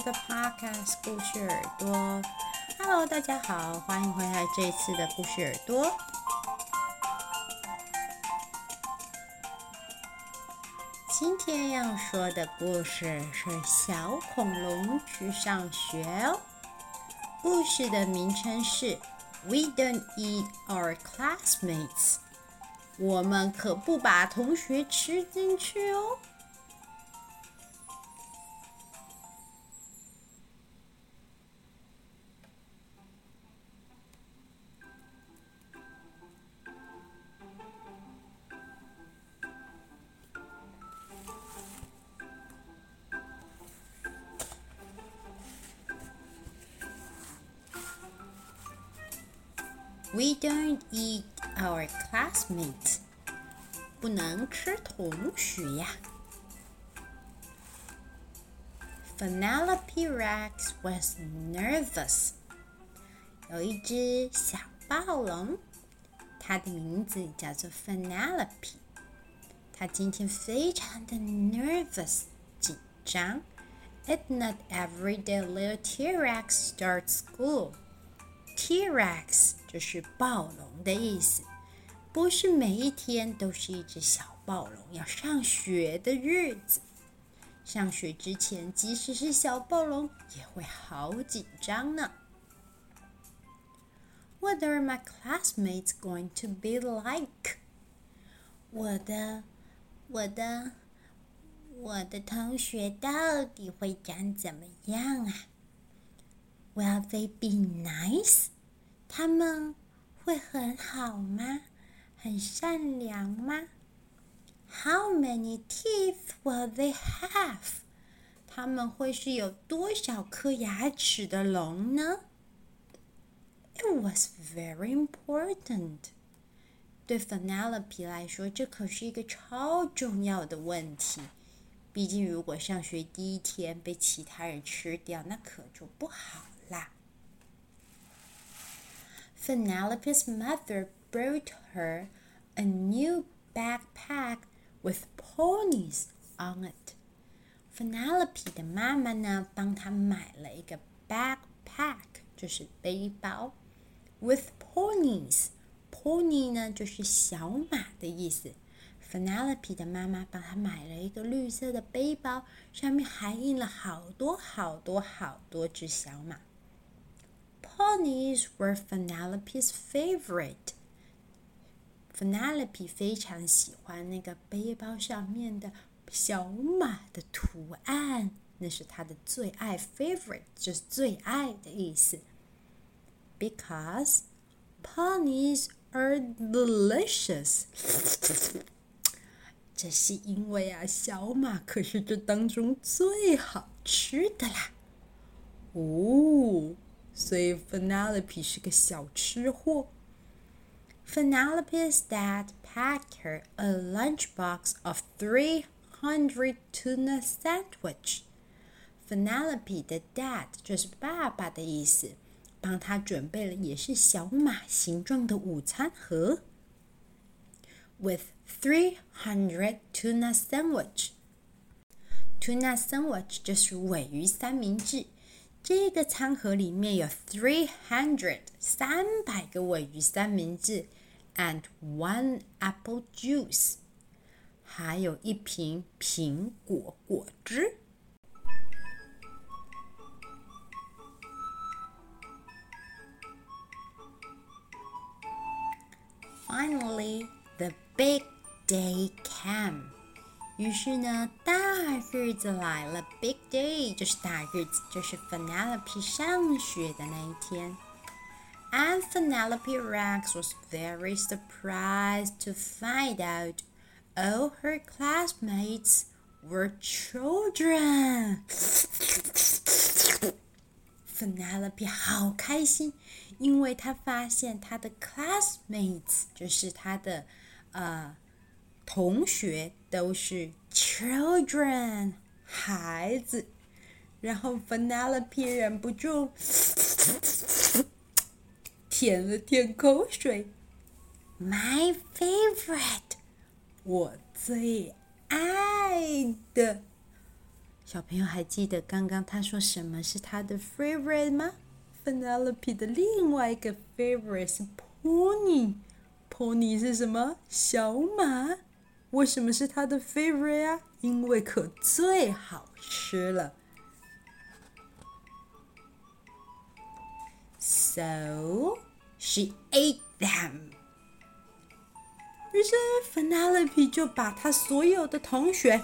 Welcome to the podcast 故事耳朵。Hello，大家好，欢迎回来这次的故事耳朵。今天要说的故事是小恐龙去上学哦。故事的名称是 We don't eat our classmates。我们可不把同学吃进去哦。don't eat our classmates. 不能吃同学呀。Penelope Rex was nervous. 有一只小暴龙，它的名字叫做 Penelope。它今天非常的 nervous，紧张。It's not every day little T-Rex starts school. T-Rex 就是暴龙的意思，不是每一天都是一只小暴龙要上学的日子。上学之前，即使是小暴龙也会好紧张呢。What are my classmates going to be like？我的，我的，我的同学到底会长怎么样啊？Will they be nice？他们会很好吗？很善良吗？How many teeth will they have？他们会是有多少颗牙齿的龙呢？It was very important。对 Penelope 来说，这可是一个超重要的问题。毕竟，如果上学第一天被其他人吃掉，那可就不好啦。Penelope's mother brought her a new backpack with ponies on it. Penelope 的妈妈呢，帮她买了一个 backpack，就是背包，with ponies。pony 呢，就是小马的意思。Penelope 的妈妈帮她买了一个绿色的背包，上面还印了好多好多好多只小马。 Ponies were Penelope's favorite. Penelope 非常喜欢那个背包上面的小马的图案，那是她的最爱，favorite 就是最爱的意思。Because ponies are delicious. 这是因为啊，小马可是这当中最好吃的啦。哦。所以 Penelope 是个小吃货。Penelope's dad packed her a lunchbox of 300 tuna sandwich. Penelope 的 dad 就是爸爸的意思，帮她准备了也是小马形状的午餐盒。With 300 tuna sandwich. Tuna sandwich 就是尾鱼三明治。 这个餐盒里面有 three hundred 三百个尾鱼三明治，and one apple juice，还有一瓶苹果果汁。Finally, the big day came. 于是呢，大日子来了，Big Day 就是大日子，就是 Penelope 上学的那一天。And Penelope Rex was very surprised to find out all her classmates were children. Penelope 好开心，因为她发现她的 classmates 就是她的呃同学 都是 children 孩子，然后 Penelope 忍不住舔了舔口水。My favorite，我最爱的。小朋友还记得刚刚他说什么是他的 favorite 吗？Penelope 的另外一个 favorite 是 pony。pony 是什么？小马。为什么是他的 favorite 啊？因为可最好吃了。So she ate them。于是 Penelope 就把他所有的同学。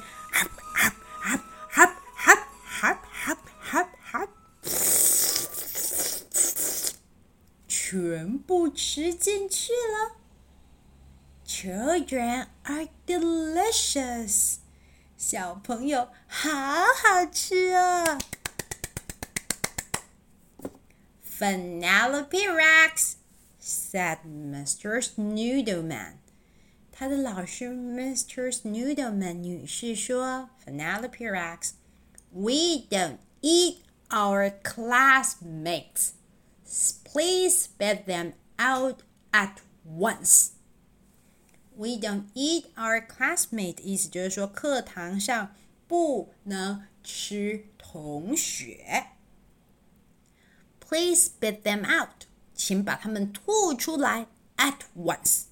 全部吃进去了。children are delicious. 小朋友好好吃哦。Penelope Rex said Mrs. Noodleman. 他的老师 Mrs. Noodleman 女士说，Penelope Rex, we don't eat our classmates. Please spit them out at once. We don't eat our classmate，意思就是说课堂上不能吃同学。Please spit them out，请把它们吐出来。At once,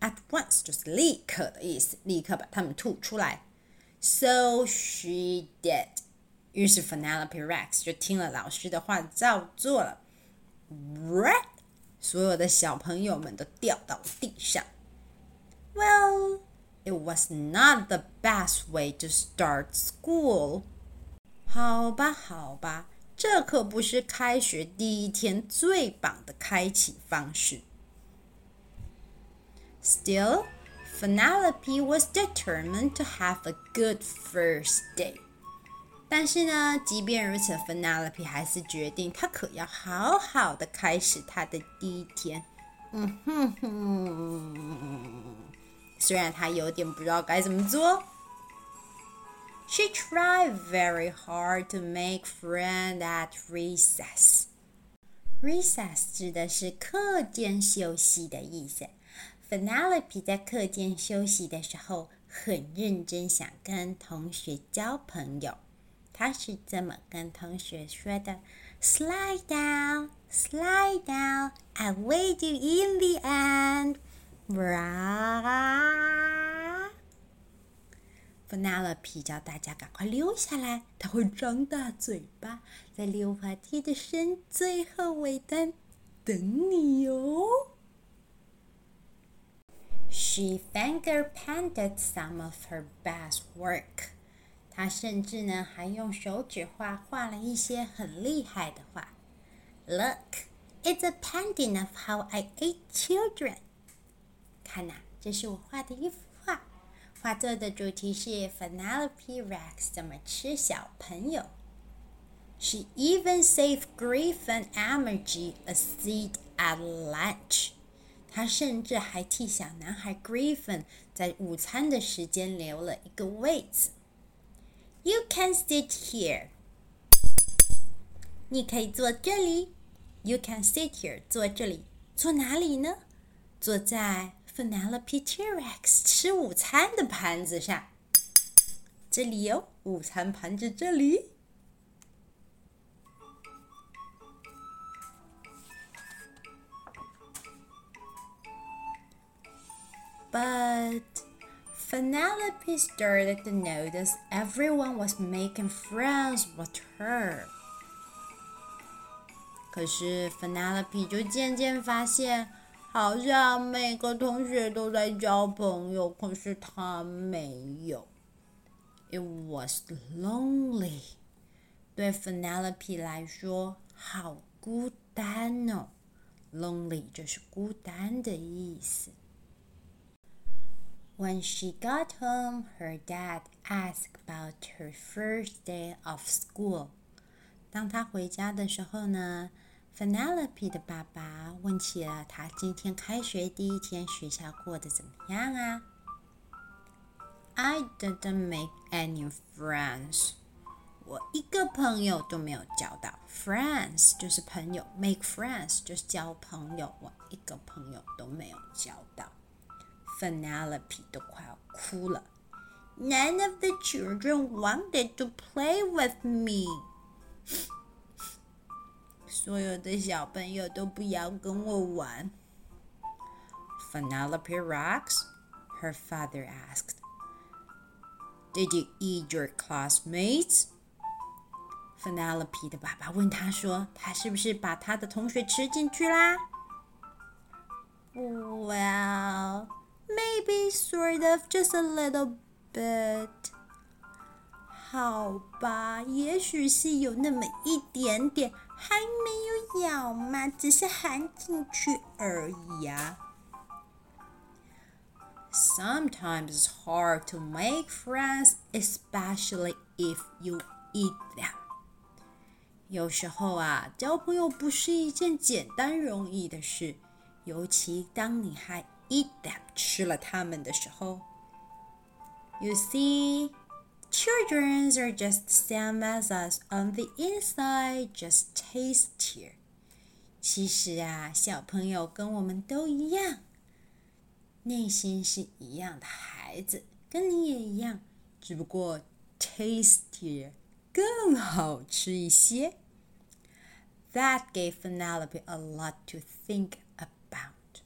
at once 就是立刻的意思，立刻把它们吐出来。So she did。于是 Penelope Rex 就听了老师的话，照做了。Red，所有的小朋友们都掉到地上。 Well, it was not the best way to start school. 好吧，好吧，这可不是开学第一天最棒的开启方式。Still, Penelope was determined to have a good first day. 但是呢，即便如此，Penelope 还是决定，她可要好好的开始她的第一天。嗯哼哼， 虽然她有点不知道该怎么做。She tried very hard to make friends at recess. Recess 指的是课间休息的意思。Penelope 在课间休息的时候，很认真想跟同学交朋友。他是这么跟同学说的：“Slide down, slide down, I'll wait you in the end.” 哇！Penelope 叫大家赶快溜下来，它会张大嘴巴，在溜滑梯的身最后尾端等你哟。She finger painted some of her best work。她甚至呢还用手指画画了一些很厉害的画。Look, it's a painting of how I ate children。看呐，这是我画的一幅画。画作的主题是 Penelope Rex 怎么吃小朋友。She even saved Griffin Emoji a seat at lunch. 她甚至还替小男孩 Griffin 在午餐的时间留了一个位子。You can sit here. 你可以坐这里。You can sit here. 坐这里，坐哪里呢？坐在 Penelope T-Rex 吃午餐的盘子上。这里有午餐盘子，这里。But Penelope started to notice everyone was making friends with her. 可是 Penelope 就渐渐发现， 好像每个同学都在交朋友，可是他没有。It was lonely. 对 Penelope 来说，好孤单哦。Lonely 就是孤单的意思。When she got home, her dad asked about her first day of school. 当她回家的时候呢，Penelope 的爸爸问起了他今天开学第一天学校过得怎么样啊？I didn't make any friends. 我一个朋友都没有交到。Friends 就是朋友，make friends 就是交朋友，我一个朋友都没有交到。Penelope 都快要哭了。None of the children wanted to play with me. 所有的小朋友都不要跟我玩。Penelope Rex? Her father asked. Did you eat your classmates? Penelope 的爸爸问他说：“他是不是把他的同学吃进去啦？”Well, maybe sort of, just a little bit. 好吧，也许是有那么一点点，还没有咬嘛，只是含进去而已啊。Sometimes it's hard to make friends, especially if you eat them. 有时候啊，交朋友不是一件简单容易的事，尤其当你还 eat them 吃了它们的时候。You see, children are just the same as us on the inside, just tastier. 其实啊，小朋友跟我们都一样，内心是一样的孩子，跟你也一样，只不过 tastier 更好吃一些。that gave Penelope a lot to think about.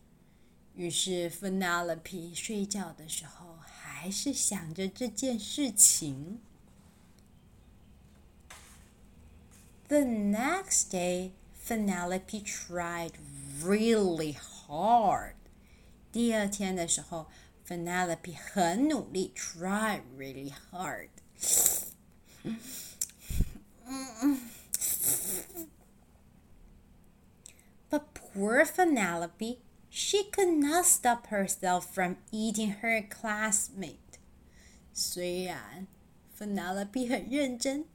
于是 Penelope 睡觉的时候 还是想着这件事情。The next day, Penelope tried really hard. 第二天的时候，Penelope 很努力，tried really hard。Poor Penelope, she could not stop herself from eating her classmate。虽然芬达勒比很认真，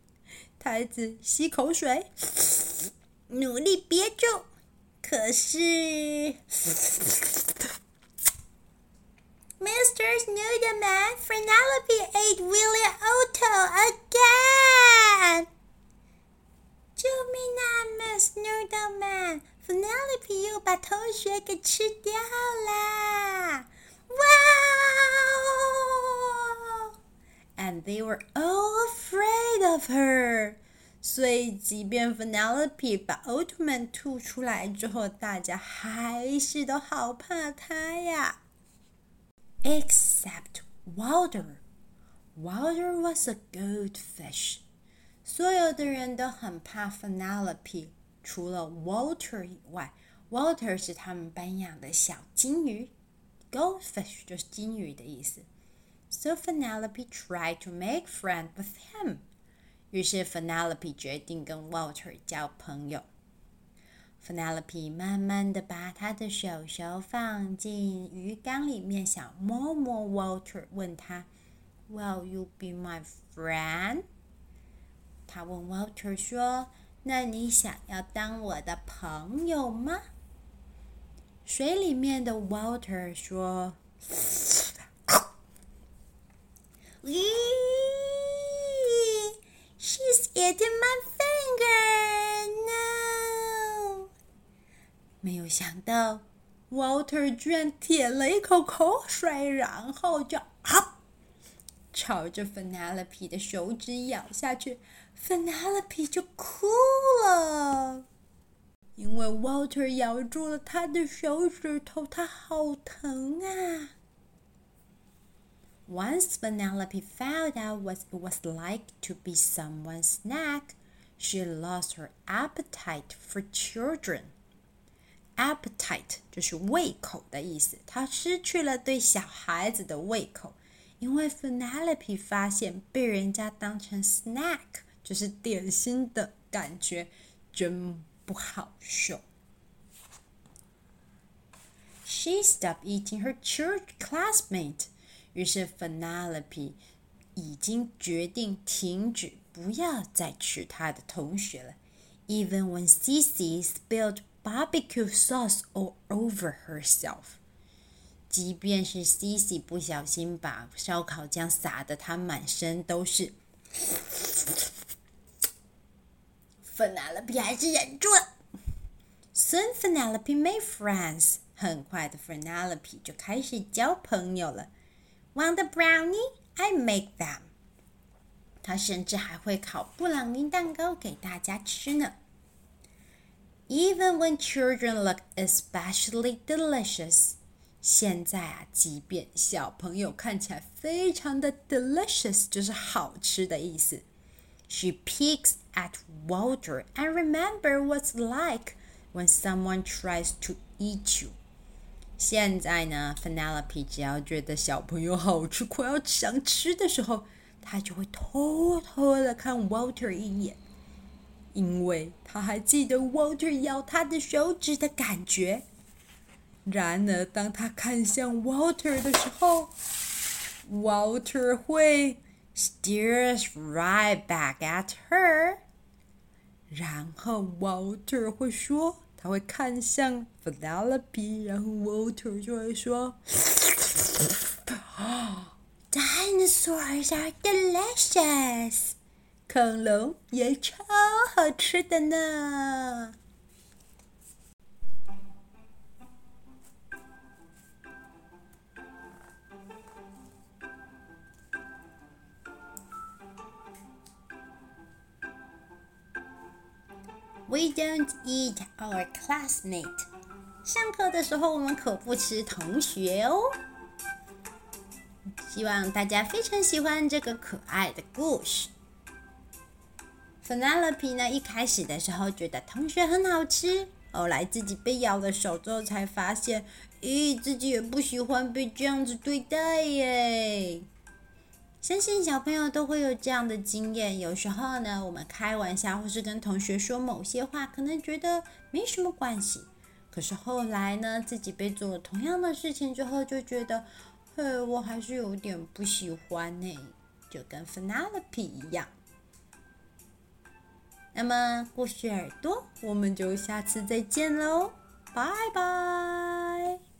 她一直吸口水，努力憋住，可是，Mrs. Noodleman, Penelope ate Willie Otto again。救命啊，Miss Noodleman！Penelope 又把同学给吃掉啦！哇哦！And they were all afraid of her. 所以，即便 Penelope 把奥特曼吐出来之后，大家还是都好怕他呀。Except Walter. Walter was a goldfish. 所有的人都很怕 Penelope。除了 Walter 以外，Walter 是他们班养的小金鱼，Goldfish 就是金鱼的意思。So Penelope tried to make friends with him。于是 Penelope 决定跟 Walter 交朋友。Penelope 慢慢的把她的手手放进鱼缸里面，想摸摸 Walter，问他：“Will you be my friend？” 他问 Walter 说。 那你想要当我的朋友吗？水里面的 Walter 说：“咦，She's eating my finger now。”没有想到，Walter 居然舔了一口口水，然后就啊，朝着 Penelope 的手指咬下去。Penelope 就哭，为 Walter 咬住了他的手指头，他好疼啊。Once Penelope found out what it was like to be someone's snack, she lost her appetite for children. Appetite 就是胃口的意思，她失去了对小孩子的胃口。 因为 Penelope 发现被人家当成 snack，就是点心的感觉，真 不好受。She stopped eating her church classmate。于是 Penelope 已经决定停止，不要再吃她的同学了。Even when Cici spilled barbecue sauce all over herself。即便是 Cici 不小心把烧烤酱洒得她满身都是 ，Penelope 还是忍住了。Soon Penelope made friends。很快的，Penelope 就开始交朋友了。Want a brownie? I make them。她甚至还会烤布朗尼蛋糕给大家吃呢。Even when children look especially delicious。现在啊，即便小朋友看起来非常的 delicious，就是好吃的意思。 She peeks at Walter and remember what's like when someone tries to eat you。现在呢，Penelope 只要觉得小朋友好吃，快要想吃的时候，他就会偷偷的看 Walter 一眼，因为他还记得 Walter 咬他的手指的感觉。然而，当他看向 Walter 的时候，Walter 会 stares right back at her。然后 Walter 会说，他会看向 Penelope，然后 Walter 就会说：“Dinosaurs are delicious，恐龙也超好吃的呢。” We don't eat our classmate。上课的时候，我们可不吃同学哦。希望大家非常喜欢这个可爱的故事。Penelope 呢，一开始的时候觉得同学很好吃，后来自己被咬了手之后，才发现，咦，自己也不喜欢被这样子对待耶。相信小朋友都会有这样的经验。有时候呢，我们开玩笑或是跟同学说某些话，可能觉得没什么关系。可是后来呢，自己被做了同样的事情之后，就觉得，嘿，我还是有点不喜欢呢。就跟 Penelope 一样。那么，故事耳朵，我们就下次再见喽，拜拜。